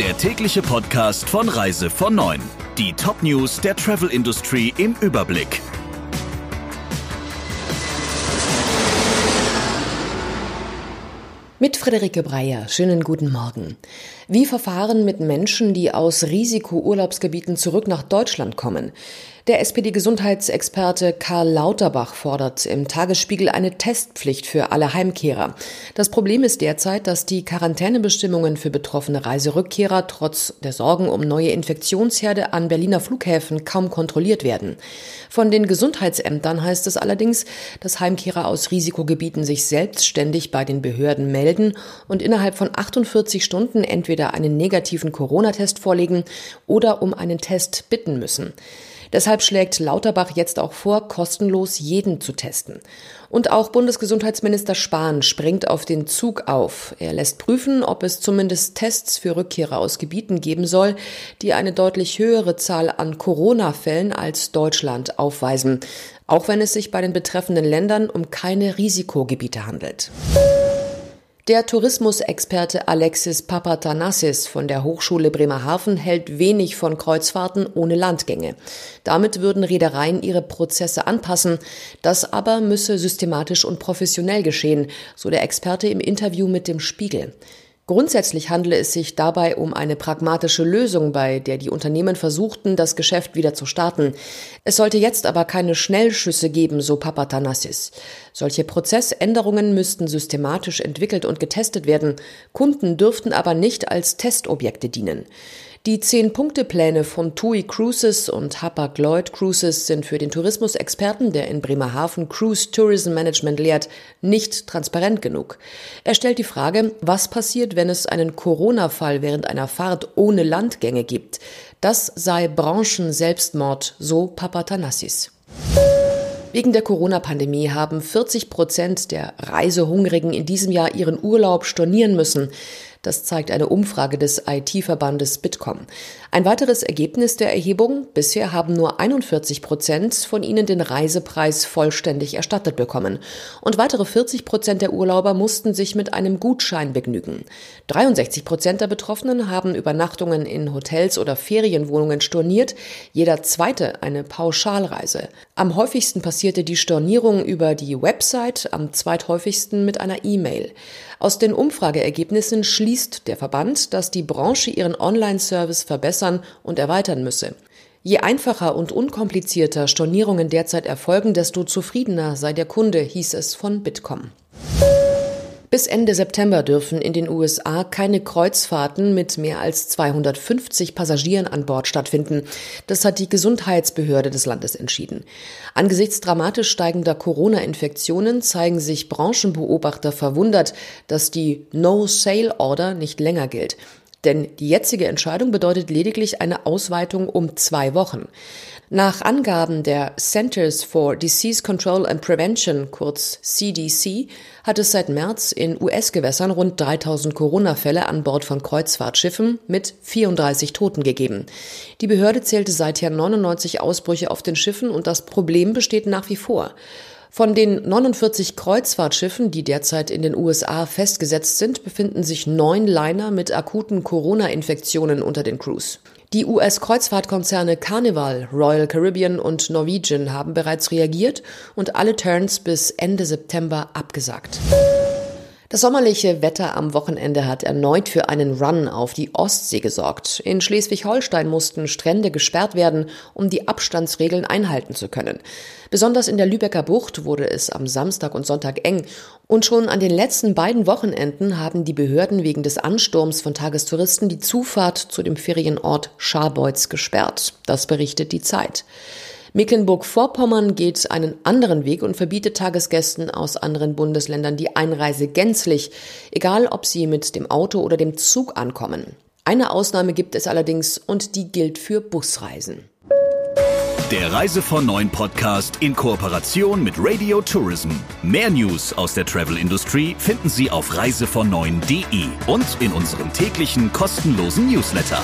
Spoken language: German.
der tägliche Podcast von Reise von 9. Die Top-News der Travel Industry im Überblick. Mit Friederike Breyer. Schönen guten Morgen. Wie verfahren mit Menschen, die aus Risikourlaubsgebieten zurück nach Deutschland kommen? Der SPD-Gesundheitsexperte Karl Lauterbach fordert im Tagesspiegel eine Testpflicht für alle Heimkehrer. Das Problem ist derzeit, dass die Quarantänebestimmungen für betroffene Reiserückkehrer trotz der Sorgen um neue Infektionsherde an Berliner Flughäfen kaum kontrolliert werden. Von den Gesundheitsämtern heißt es allerdings, dass Heimkehrer aus Risikogebieten sich selbstständig bei den Behörden melden und innerhalb von 48 Stunden entweder einen negativen Corona-Test vorlegen oder um einen Test bitten müssen. Deshalb schlägt Lauterbach jetzt auch vor, kostenlos jeden zu testen. Und auch Bundesgesundheitsminister Spahn springt auf den Zug auf. Er lässt prüfen, ob es zumindest Tests für Rückkehrer aus Gebieten geben soll, die eine deutlich höhere Zahl an Corona-Fällen als Deutschland aufweisen, auch wenn es sich bei den betreffenden Ländern um keine Risikogebiete handelt. Der Tourismusexperte Alexis Papatanassis von der Hochschule Bremerhaven hält wenig von Kreuzfahrten ohne Landgänge. Damit würden Reedereien ihre Prozesse anpassen. Das aber müsse systematisch und professionell geschehen, so der Experte im Interview mit dem Spiegel. Grundsätzlich handele es sich dabei um eine pragmatische Lösung, bei der die Unternehmen versuchten, das Geschäft wieder zu starten. Es sollte jetzt aber keine Schnellschüsse geben, so Papatanassis. Solche Prozessänderungen müssten systematisch entwickelt und getestet werden. Kunden dürften aber nicht als Testobjekte dienen. Die Zehn-Punkte-Pläne von TUI Cruises und Hapag-Lloyd Cruises sind für den Tourismusexperten, der in Bremerhaven Cruise Tourism Management lehrt, nicht transparent genug. Er stellt die Frage, was passiert, wenn es einen Corona-Fall während einer Fahrt ohne Landgänge gibt. Das sei Branchen-Selbstmord, so Papatanassis. Wegen der Corona-Pandemie haben 40 Prozent der Reisehungrigen in diesem Jahr ihren Urlaub stornieren müssen. Das zeigt eine Umfrage des IT-Verbandes Bitkom. Ein weiteres Ergebnis der Erhebung, bisher haben nur 41 Prozent von ihnen den Reisepreis vollständig erstattet bekommen. Und weitere 40 Prozent der Urlauber mussten sich mit einem Gutschein begnügen. 63 Prozent der Betroffenen haben Übernachtungen in Hotels oder Ferienwohnungen storniert, jeder zweite eine Pauschalreise. Am häufigsten passierte die Stornierung über die Website, am zweithäufigsten mit einer E-Mail. Aus den Umfrageergebnissen schließt der Verband, dass die Branche ihren Online-Service verbessern und erweitern müsse. Je einfacher und unkomplizierter Stornierungen derzeit erfolgen, desto zufriedener sei der Kunde, hieß es von Bitkom. Bis Ende September dürfen in den USA keine Kreuzfahrten mit mehr als 250 Passagieren an Bord stattfinden. Das hat die Gesundheitsbehörde des Landes entschieden. Angesichts dramatisch steigender Corona-Infektionen zeigen sich Branchenbeobachter verwundert, dass die No-Sale-Order nicht länger gilt. Denn die jetzige Entscheidung bedeutet lediglich eine Ausweitung um zwei Wochen. Nach Angaben der Centers for Disease Control and Prevention, kurz CDC, hat es seit März in US-Gewässern rund 3000 Corona-Fälle an Bord von Kreuzfahrtschiffen mit 34 Toten gegeben. Die Behörde zählte seither 99 Ausbrüche auf den Schiffen und das Problem besteht nach wie vor. Von den 49 Kreuzfahrtschiffen, die derzeit in den USA festgesetzt sind, befinden sich neun Liner mit akuten Corona-Infektionen unter den Crews. Die US-Kreuzfahrtkonzerne Carnival, Royal Caribbean und Norwegian haben bereits reagiert und alle Turns bis Ende September abgesagt. Das sommerliche Wetter am Wochenende hat erneut für einen Run auf die Ostsee gesorgt. In Schleswig-Holstein mussten Strände gesperrt werden, um die Abstandsregeln einhalten zu können. Besonders in der Lübecker Bucht wurde es am Samstag und Sonntag eng. Und schon an den letzten beiden Wochenenden haben die Behörden wegen des Ansturms von Tagestouristen die Zufahrt zu dem Ferienort Scharbeutz gesperrt. Das berichtet die Zeit. Mecklenburg-Vorpommern geht einen anderen Weg und verbietet Tagesgästen aus anderen Bundesländern die Einreise gänzlich, egal ob sie mit dem Auto oder dem Zug ankommen. Eine Ausnahme gibt es allerdings und die gilt für Busreisen. Der Reise von Neuen Podcast in Kooperation mit Radio Tourism. Mehr News aus der Travel Industry finden Sie auf reisevon und in unserem täglichen kostenlosen Newsletter.